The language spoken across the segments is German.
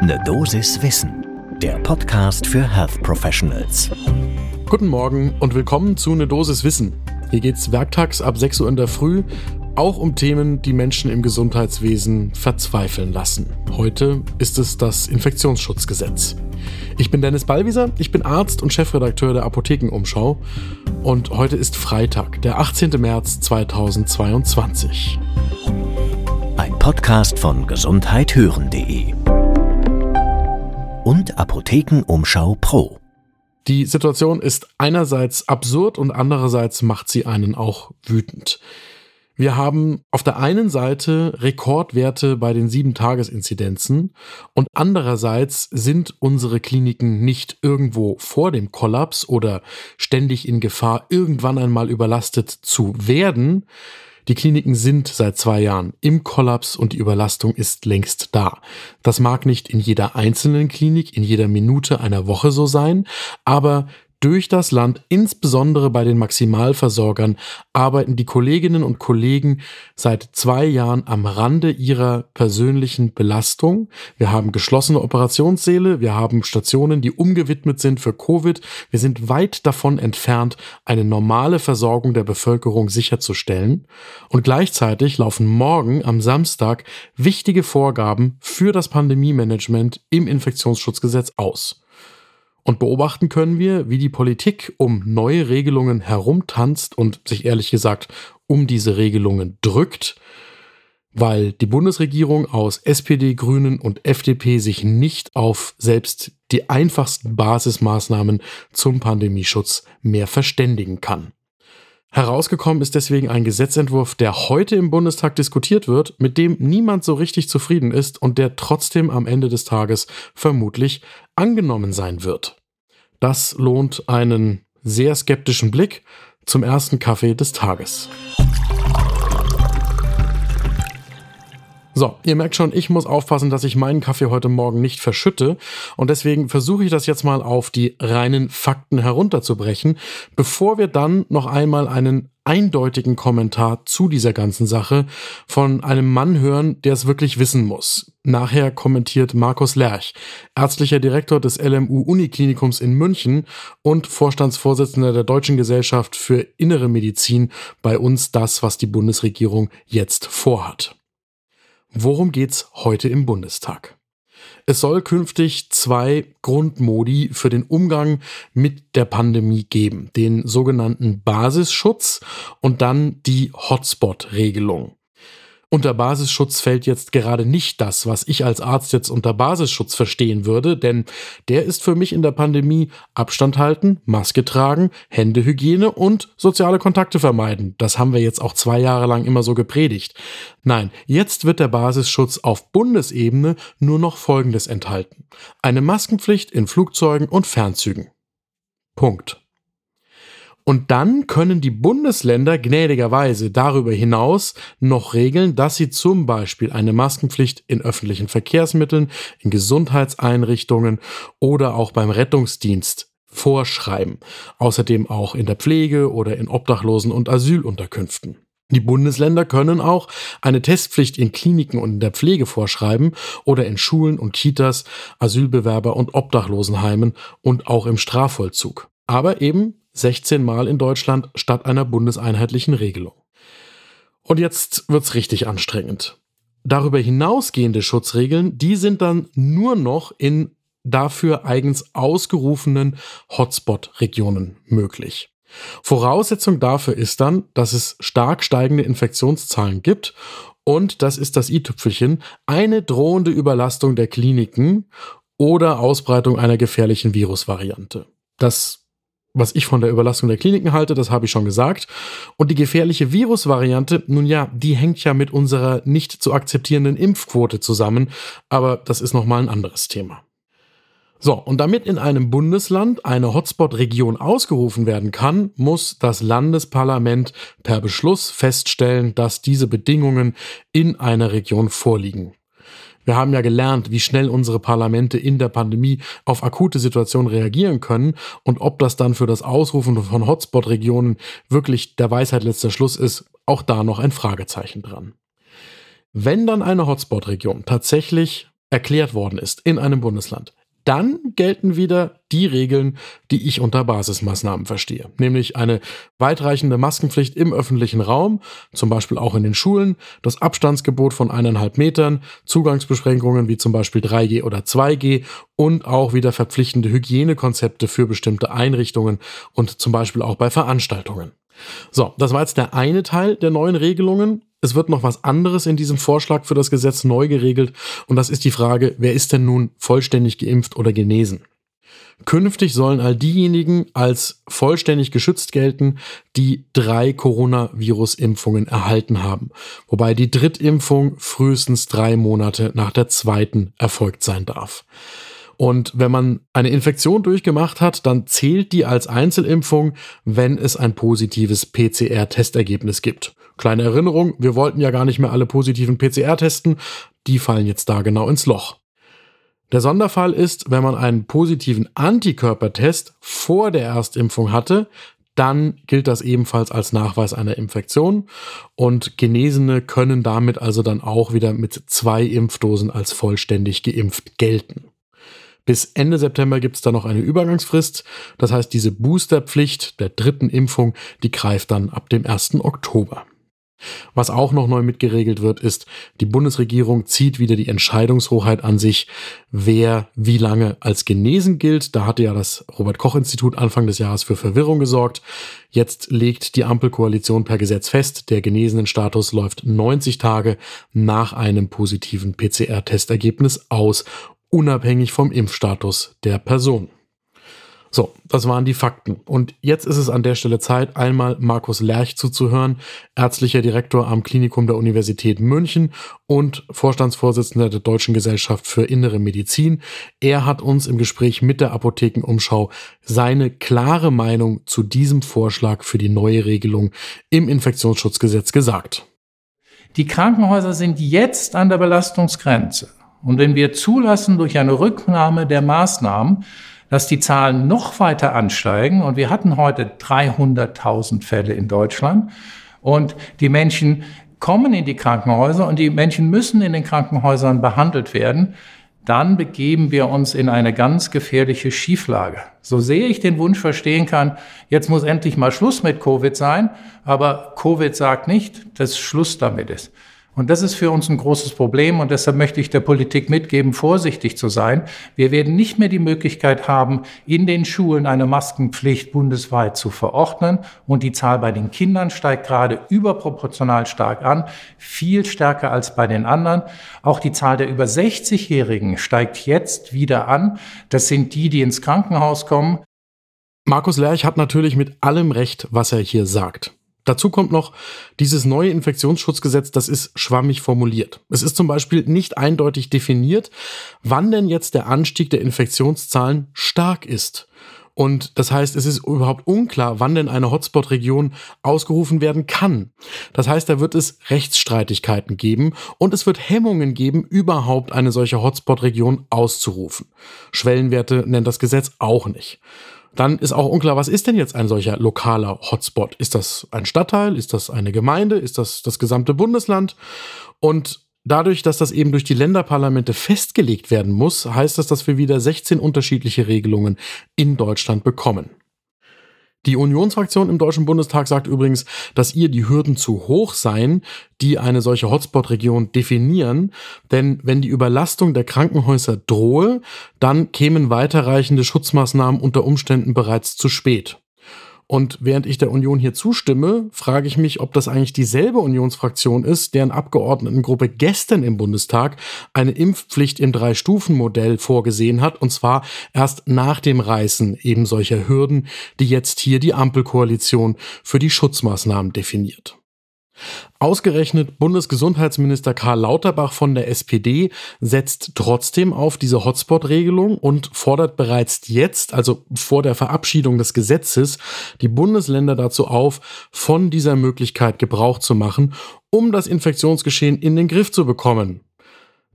Ne Dosis Wissen, der Podcast für Health Professionals. Guten Morgen und willkommen zu Ne Dosis Wissen. Hier geht's werktags ab 6 Uhr in der Früh auch um Themen, die Menschen im Gesundheitswesen verzweifeln lassen. Heute ist es das Infektionsschutzgesetz. Ich bin Dennis Ballwieser, ich bin Arzt und Chefredakteur der Apothekenumschau und heute ist Freitag, der 18. März 2022. Ein Podcast von gesundheithören.de und Apothekenumschau Pro. Die Situation ist einerseits absurd und andererseits macht sie einen auch wütend. Wir haben auf der einen Seite Rekordwerte bei den Sieben-Tages-Inzidenzen und andererseits sind unsere Kliniken nicht irgendwo vor dem Kollaps oder ständig in Gefahr, irgendwann einmal überlastet zu werden, die Kliniken sind seit zwei Jahren im Kollaps und die Überlastung ist längst da. Das mag nicht in jeder einzelnen Klinik, in jeder Minute einer Woche so sein, aber durch das Land, insbesondere bei den Maximalversorgern, arbeiten die Kolleginnen und Kollegen seit zwei Jahren am Rande ihrer persönlichen Belastung. Wir haben geschlossene Operationssäle, wir haben Stationen, die umgewidmet sind für Covid. Wir sind weit davon entfernt, eine normale Versorgung der Bevölkerung sicherzustellen. Und gleichzeitig laufen morgen am Samstag wichtige Vorgaben für das Pandemie-Management im Infektionsschutzgesetz aus. Und beobachten können wir, wie die Politik um neue Regelungen herumtanzt und sich ehrlich gesagt um diese Regelungen drückt, weil die Bundesregierung aus SPD, Grünen und FDP sich nicht auf selbst die einfachsten Basismaßnahmen zum Pandemieschutz mehr verständigen kann. Herausgekommen ist deswegen ein Gesetzentwurf, der heute im Bundestag diskutiert wird, mit dem niemand so richtig zufrieden ist und der trotzdem am Ende des Tages vermutlich angenommen sein wird. Das lohnt einen sehr skeptischen Blick zum ersten Kaffee des Tages. So, ihr merkt schon, ich muss aufpassen, dass ich meinen Kaffee heute Morgen nicht verschütte. Und deswegen versuche ich das jetzt mal auf die reinen Fakten herunterzubrechen, bevor wir dann noch einmal einen eindeutigen Kommentar zu dieser ganzen Sache von einem Mann hören, der es wirklich wissen muss. Nachher kommentiert Markus Lerch, ärztlicher Direktor des LMU Uniklinikums in München und Vorstandsvorsitzender der Deutschen Gesellschaft für Innere Medizin bei uns das, was die Bundesregierung jetzt vorhat. Worum geht's heute im Bundestag? Es soll künftig zwei Grundmodi für den Umgang mit der Pandemie geben. Den sogenannten Basisschutz und dann die Hotspot-Regelung. Unter Basisschutz fällt jetzt gerade nicht das, was ich als Arzt jetzt unter Basisschutz verstehen würde, denn der ist für mich in der Pandemie Abstand halten, Maske tragen, Händehygiene und soziale Kontakte vermeiden. Das haben wir jetzt auch zwei Jahre lang immer so gepredigt. Nein, jetzt wird der Basisschutz auf Bundesebene nur noch Folgendes enthalten. Eine Maskenpflicht in Flugzeugen und Fernzügen. Punkt. Und dann können die Bundesländer gnädigerweise darüber hinaus noch regeln, dass sie zum Beispiel eine Maskenpflicht in öffentlichen Verkehrsmitteln, in Gesundheitseinrichtungen oder auch beim Rettungsdienst vorschreiben. Außerdem auch in der Pflege oder in Obdachlosen- und Asylunterkünften. Die Bundesländer können auch eine Testpflicht in Kliniken und in der Pflege vorschreiben oder in Schulen und Kitas, Asylbewerber und Obdachlosenheimen und auch im Strafvollzug. Aber eben 16 Mal in Deutschland statt einer bundeseinheitlichen Regelung. Und jetzt wird's richtig anstrengend. Darüber hinausgehende Schutzregeln, die sind dann nur noch in dafür eigens ausgerufenen Hotspot-Regionen möglich. Voraussetzung dafür ist dann, dass es stark steigende Infektionszahlen gibt und, das ist das i-Tüpfelchen, eine drohende Überlastung der Kliniken oder Ausbreitung einer gefährlichen Virusvariante. Das was ich von der Überlastung der Kliniken halte, das habe ich schon gesagt. Und die gefährliche Virusvariante, nun ja, die hängt ja mit unserer nicht zu akzeptierenden Impfquote zusammen, aber das ist nochmal ein anderes Thema. So, und damit in einem Bundesland eine Hotspot-Region ausgerufen werden kann, muss das Landesparlament per Beschluss feststellen, dass diese Bedingungen in einer Region vorliegen. Wir haben ja gelernt, wie schnell unsere Parlamente in der Pandemie auf akute Situationen reagieren können und ob das dann für das Ausrufen von Hotspot-Regionen wirklich der Weisheit letzter Schluss ist, auch da noch ein Fragezeichen dran. Wenn dann eine Hotspot-Region tatsächlich erklärt worden ist in einem Bundesland, dann gelten wieder die Regeln, die ich unter Basismaßnahmen verstehe. Nämlich eine weitreichende Maskenpflicht im öffentlichen Raum, zum Beispiel auch in den Schulen, das Abstandsgebot von eineinhalb Metern, Zugangsbeschränkungen wie zum Beispiel 3G oder 2G und auch wieder verpflichtende Hygienekonzepte für bestimmte Einrichtungen und zum Beispiel auch bei Veranstaltungen. So, das war jetzt der eine Teil der neuen Regelungen. Es wird noch was anderes in diesem Vorschlag für das Gesetz neu geregelt und das ist die Frage, wer ist denn nun vollständig geimpft oder genesen? Künftig sollen all diejenigen als vollständig geschützt gelten, die drei Coronavirus-Impfungen erhalten haben, wobei die Drittimpfung frühestens drei Monate nach der zweiten erfolgt sein darf. Und wenn man eine Infektion durchgemacht hat, dann zählt die als Einzelimpfung, wenn es ein positives PCR-Testergebnis gibt. Kleine Erinnerung, wir wollten ja gar nicht mehr alle positiven PCR testen, die fallen jetzt da genau ins Loch. Der Sonderfall ist, wenn man einen positiven Antikörpertest vor der Erstimpfung hatte, dann gilt das ebenfalls als Nachweis einer Infektion und Genesene können damit also dann auch wieder mit zwei Impfdosen als vollständig geimpft gelten. Bis Ende September gibt es da noch eine Übergangsfrist. Das heißt, diese Boosterpflicht der dritten Impfung, die greift dann ab dem 1. Oktober. Was auch noch neu mitgeregelt wird, ist, die Bundesregierung zieht wieder die Entscheidungshoheit an sich, wer wie lange als genesen gilt. Da hatte ja das Robert Koch Institut Anfang des Jahres für Verwirrung gesorgt. Jetzt legt die Ampelkoalition per Gesetz fest, der genesenen Status läuft 90 Tage nach einem positiven PCR-Testergebnis aus, unabhängig vom Impfstatus der Person. So, das waren die Fakten. Und jetzt ist es an der Stelle Zeit, einmal Markus Lerch zuzuhören, ärztlicher Direktor am Klinikum der Universität München und Vorstandsvorsitzender der Deutschen Gesellschaft für Innere Medizin. Er hat uns im Gespräch mit der Apothekenumschau seine klare Meinung zu diesem Vorschlag für die neue Regelung im Infektionsschutzgesetz gesagt. Die Krankenhäuser sind jetzt an der Belastungsgrenze. Und wenn wir zulassen durch eine Rücknahme der Maßnahmen, dass die Zahlen noch weiter ansteigen. Und wir hatten heute 300.000 Fälle in Deutschland. Und die Menschen kommen in die Krankenhäuser und die Menschen müssen in den Krankenhäusern behandelt werden. Dann begeben wir uns in eine ganz gefährliche Schieflage. So sehr ich den Wunsch verstehen kann, jetzt muss endlich mal Schluss mit Covid sein, aber Covid sagt nicht, dass Schluss damit ist. Und das ist für uns ein großes Problem und deshalb möchte ich der Politik mitgeben, vorsichtig zu sein. Wir werden nicht mehr die Möglichkeit haben, in den Schulen eine Maskenpflicht bundesweit zu verordnen und die Zahl bei den Kindern steigt gerade überproportional stark an, viel stärker als bei den anderen. Auch die Zahl der über 60-Jährigen steigt jetzt wieder an. Das sind die, die ins Krankenhaus kommen. Markus Lerch hat natürlich mit allem recht, was er hier sagt. Dazu kommt noch, dieses neue Infektionsschutzgesetz, das ist schwammig formuliert. Es ist zum Beispiel nicht eindeutig definiert, wann denn jetzt der Anstieg der Infektionszahlen stark ist. Und das heißt, es ist überhaupt unklar, wann denn eine Hotspot-Region ausgerufen werden kann. Das heißt, da wird es Rechtsstreitigkeiten geben und es wird Hemmungen geben, überhaupt eine solche Hotspot-Region auszurufen. Schwellenwerte nennt das Gesetz auch nicht. Dann ist auch unklar, was ist denn jetzt ein solcher lokaler Hotspot? Ist das ein Stadtteil? Ist das eine Gemeinde? Ist das das gesamte Bundesland? Und dadurch, dass das eben durch die Länderparlamente festgelegt werden muss, heißt das, dass wir wieder 16 unterschiedliche Regelungen in Deutschland bekommen. Die Unionsfraktion im Deutschen Bundestag sagt übrigens, dass ihr die Hürden zu hoch seien, die eine solche Hotspot-Region definieren, denn wenn die Überlastung der Krankenhäuser drohe, dann kämen weiterreichende Schutzmaßnahmen unter Umständen bereits zu spät. Und während ich der Union hier zustimme, frage ich mich, ob das eigentlich dieselbe Unionsfraktion ist, deren Abgeordnetengruppe gestern im Bundestag eine Impfpflicht im Drei-Stufen-Modell vorgesehen hat, und zwar erst nach dem Reißen eben solcher Hürden, die jetzt hier die Ampelkoalition für die Schutzmaßnahmen definiert. Ausgerechnet Bundesgesundheitsminister Karl Lauterbach von der SPD setzt trotzdem auf diese Hotspot-Regelung und fordert bereits jetzt, also vor der Verabschiedung des Gesetzes, die Bundesländer dazu auf, von dieser Möglichkeit Gebrauch zu machen, um das Infektionsgeschehen in den Griff zu bekommen.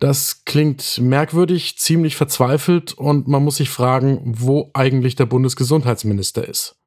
Das klingt merkwürdig, ziemlich verzweifelt und man muss sich fragen, wo eigentlich der Bundesgesundheitsminister ist.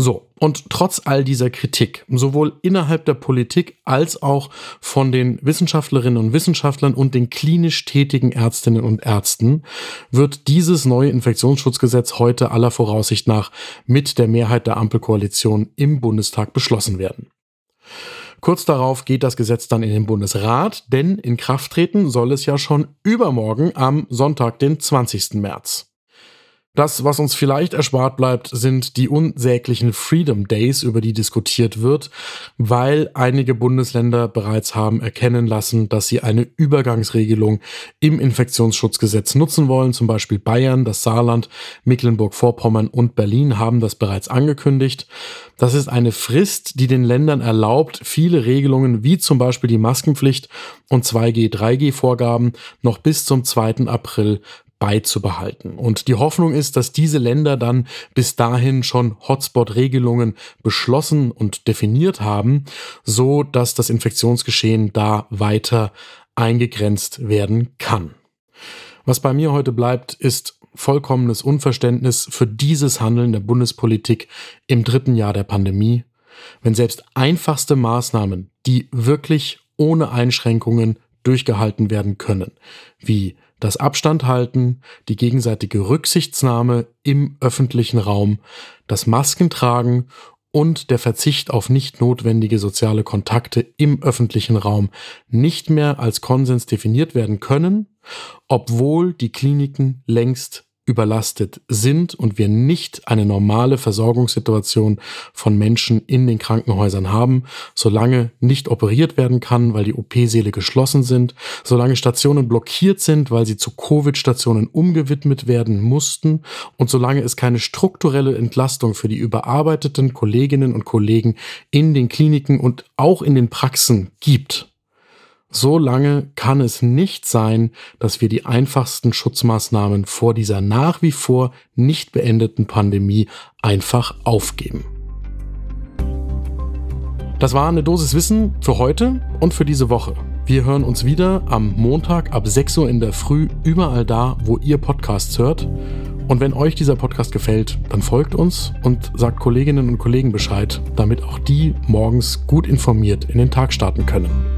So, und trotz all dieser Kritik, sowohl innerhalb der Politik als auch von den Wissenschaftlerinnen und Wissenschaftlern und den klinisch tätigen Ärztinnen und Ärzten, wird dieses neue Infektionsschutzgesetz heute aller Voraussicht nach mit der Mehrheit der Ampelkoalition im Bundestag beschlossen werden. Kurz darauf geht das Gesetz dann in den Bundesrat, denn in Kraft treten soll es ja schon übermorgen am Sonntag, den 20. März. Das, was uns vielleicht erspart bleibt, sind die unsäglichen Freedom Days, über die diskutiert wird, weil einige Bundesländer bereits haben erkennen lassen, dass sie eine Übergangsregelung im Infektionsschutzgesetz nutzen wollen. Zum Beispiel Bayern, das Saarland, Mecklenburg-Vorpommern und Berlin haben das bereits angekündigt. Das ist eine Frist, die den Ländern erlaubt, viele Regelungen wie zum Beispiel die Maskenpflicht und 2G, 3G-Vorgaben noch bis zum 2. April beizubehalten. Und die Hoffnung ist, dass diese Länder dann bis dahin schon Hotspot-Regelungen beschlossen und definiert haben, so dass das Infektionsgeschehen da weiter eingegrenzt werden kann. Was bei mir heute bleibt, ist vollkommenes Unverständnis für dieses Handeln der Bundespolitik im dritten Jahr der Pandemie, wenn selbst einfachste Maßnahmen, die wirklich ohne Einschränkungen durchgehalten werden können, wie das Abstand halten, die gegenseitige Rücksichtsnahme im öffentlichen Raum, das Maskentragen und der Verzicht auf nicht notwendige soziale Kontakte im öffentlichen Raum nicht mehr als Konsens definiert werden können, obwohl die Kliniken längst überlastet sind und wir nicht eine normale Versorgungssituation von Menschen in den Krankenhäusern haben, solange nicht operiert werden kann, weil die OP-Säle geschlossen sind, solange Stationen blockiert sind, weil sie zu Covid-Stationen umgewidmet werden mussten und solange es keine strukturelle Entlastung für die überarbeiteten Kolleginnen und Kollegen in den Kliniken und auch in den Praxen gibt. So lange kann es nicht sein, dass wir die einfachsten Schutzmaßnahmen vor dieser nach wie vor nicht beendeten Pandemie einfach aufgeben. Das war eine Dosis Wissen für heute und für diese Woche. Wir hören uns wieder am Montag ab 6 Uhr in der Früh überall da, wo ihr Podcasts hört. Und wenn euch dieser Podcast gefällt, dann folgt uns und sagt Kolleginnen und Kollegen Bescheid, damit auch die morgens gut informiert in den Tag starten können.